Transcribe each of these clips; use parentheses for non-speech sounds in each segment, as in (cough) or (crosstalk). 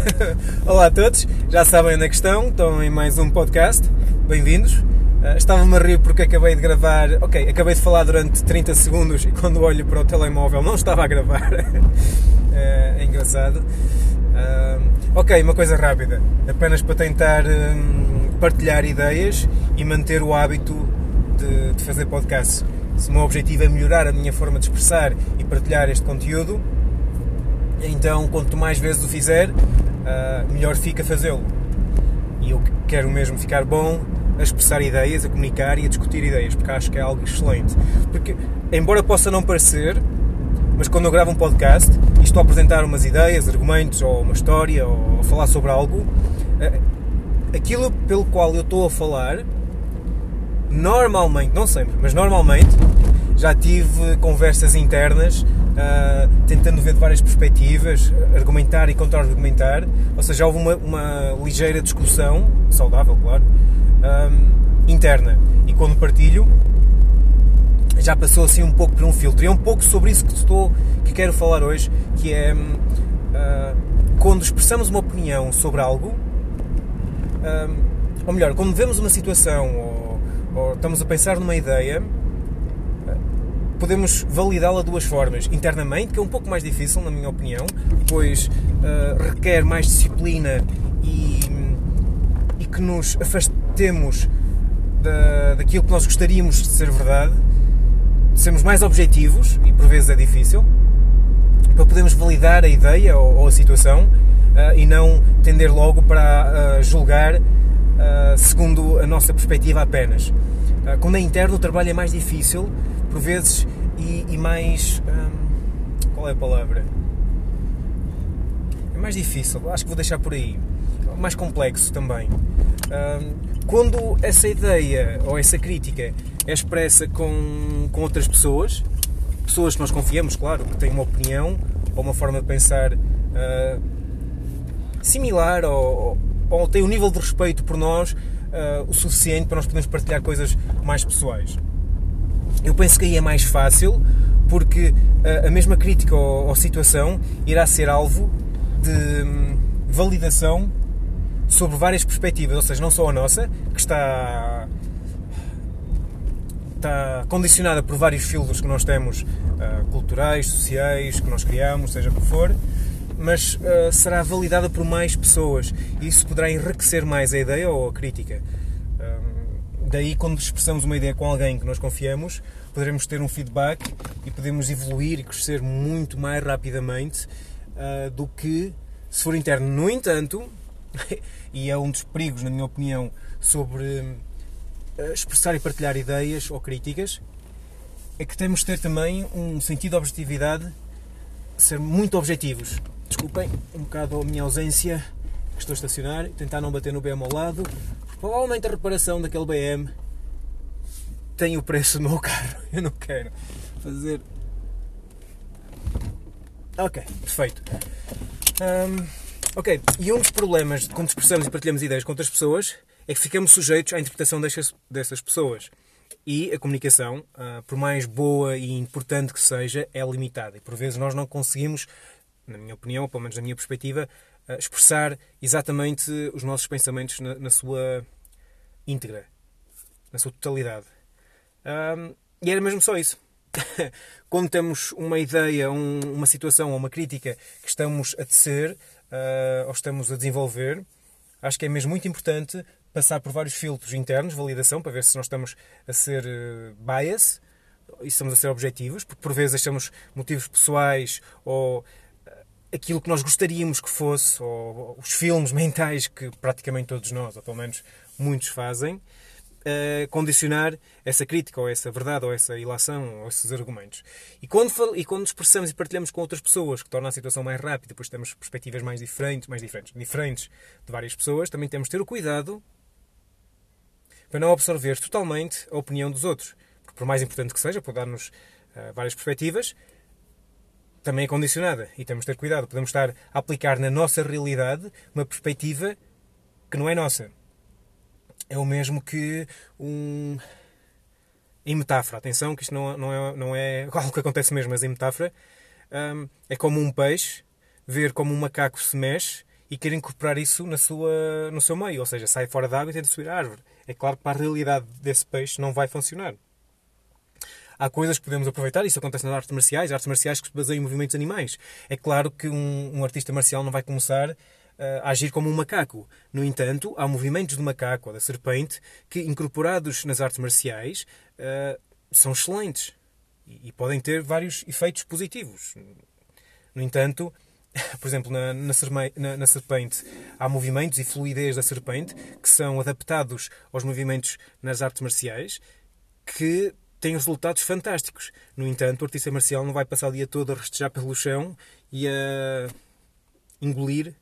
(laughs) Olá a todos, já sabem onde é que estão, estão em mais um podcast, bem-vindos. Uh, Estava-me a rir porque acabei de gravar, ok, acabei de falar durante 30 segundos e quando olho para o telemóvel não estava a gravar. uh, (laughs) é engraçado. Uh, ok, uma coisa rápida, apenas para tentar um, partilhar ideias e manter o hábito de, de fazer podcast. Se o meu objetivo é melhorar a minha forma de expressar e partilhar este conteúdo, então quanto mais vezes o fizer, uh, melhor fica fazê-lo. E eu quero mesmo ficar bom a expressar ideias, a comunicar e a discutir ideias, porque acho que é algo excelente. Porque, embora possa não parecer, mas quando eu gravo um podcast e estou a apresentar umas ideias, argumentos, ou uma história, ou a falar sobre algo, uh, aquilo pelo qual eu estou a falar normalmente, não sempre, mas normalmente já tive conversas internas uh, tentando ver de várias perspectivas, argumentar e contra-argumentar, ou seja, houve uma, uma, ligeira discussão, saudável, claro, um, interna. E quando partilho, já passou assim um pouco por um filtro. E é um pouco sobre isso que estou, que quero falar hoje, que é uh, quando expressamos uma opinião sobre algo, um, ou melhor, quando vemos uma situação ou, ou estamos a pensar numa ideia, podemos validá-la de duas formas. Internamente, que é um pouco mais difícil, na minha opinião, pois uh, requer mais disciplina e, e que nos afastemos da, daquilo que nós gostaríamos de ser verdade, de sermos mais objetivos, e por vezes é difícil, para podermos validar a ideia ou, ou a situação uh, e não tender logo para uh, julgar segundo a nossa perspectiva apenas. quando é interno, o trabalho é mais difícil por vezes e, e mais. Hum, qual é a palavra? É mais difícil, acho que vou deixar por aí. Mais complexo também. Hum, quando essa ideia ou essa crítica é expressa com, com outras pessoas, pessoas que nós confiamos, claro, que têm uma opinião ou uma forma de pensar uh, similar ou, ou têm um nível de respeito por nós uh, o suficiente para nós podermos partilhar coisas mais pessoais. Eu penso que aí é mais fácil porque a, a mesma crítica ou, ou, situação irá ser alvo de hum, validação sobre várias perspectivas, ou seja, não só a nossa, que está, está condicionada por vários filtros que nós temos, uh, culturais, sociais, que nós criamos, seja o que for, mas uh, será validada por mais pessoas e isso poderá enriquecer mais a ideia ou a crítica. Daí, quando expressamos uma ideia com alguém que nós confiamos, poderemos ter um feedback e podemos evoluir e crescer muito mais rapidamente uh, do que se for interno. No entanto, (laughs) e é um dos perigos, na minha opinião, sobre uh, expressar e partilhar ideias ou críticas, é que temos de ter também um sentido de objetividade, ser muito objetivos. Desculpem um bocado a minha ausência, que estou a estacionar, tentar não bater no BM ao lado, Provavelmente a reparação daquele BM tem o preço do meu carro. (laughs) Eu não quero fazer. Ok, perfeito. Um, ok, e um dos problemas quando expressamos e partilhamos ideias com outras pessoas é que ficamos sujeitos à interpretação dessas, dessas pessoas. E a comunicação, uh, por mais boa e importante que seja, é limitada. E por vezes nós não conseguimos, na minha opinião, ou pelo menos na minha perspectiva, expressar exatamente os nossos pensamentos na, na sua íntegra, na sua totalidade. Um, e era mesmo só isso. (laughs) Quando temos uma ideia, um, uma situação ou uma crítica que estamos a tecer uh, ou estamos a desenvolver, acho que é mesmo muito importante passar por vários filtros internos, validação, para ver se nós estamos a ser uh, bias e estamos a ser objetivos, porque por vezes achamos motivos pessoais ou aquilo que nós gostaríamos que fosse, ou os filmes (laughs) mentais que praticamente todos nós, ou pelo menos muitos fazem, uh, condicionar essa crítica, ou essa verdade, ou essa ilação, ou esses argumentos. E quando, e quando expressamos e partilhamos com outras pessoas, que torna a situação mais rápida, depois temos perspectivas mais diferentes, mais diferentes, diferentes de várias pessoas, também temos de ter o cuidado para não absorver totalmente a opinião dos outros. Porque por mais importante que seja, pode dar-nos uh, várias perspectivas, também é condicionada e temos de ter cuidado. Podemos estar a aplicar na nossa realidade uma perspectiva que não é nossa. É o mesmo que um. Em metáfora, atenção, que isto não, não, é, não é (laughs) algo que acontece mesmo, mas em metáfora, um, é como um peixe ver como um macaco se mexe e queira incorporar isso na sua, no seu meio. Ou seja, sai fora da água e tenta subir a árvore. É claro que para a realidade desse peixe não vai funcionar. Há coisas que podemos aproveitar, isso acontece nas artes marciais, artes marciais que se baseiam em movimentos animais. É claro que um, um artista marcial não vai começar uh, a agir como um macaco. No entanto, há movimentos do macaco ou da serpente que, incorporados nas artes marciais, uh, são excelentes e, podem ter vários efeitos positivos. No entanto, (laughs) por exemplo, na, na, na, serpente há movimentos e fluidez da serpente que são adaptados aos movimentos nas artes marciais que têm resultados fantásticos. No entanto, o artista marcial não vai passar o dia todo a restejar pelo chão e a engolir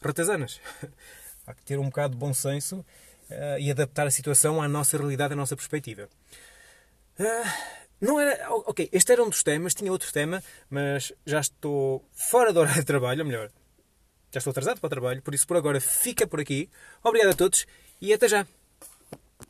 ratazanas. (laughs) Há que ter um bocado de bom senso uh, e adaptar a situação à nossa realidade, à nossa perspectiva. Uh, não era. Ok, este era um dos temas, tinha outro tema, mas já estou fora da hora de trabalho, ou melhor, já estou atrasado para o trabalho, por isso por agora fica por aqui. Obrigado a todos e até já!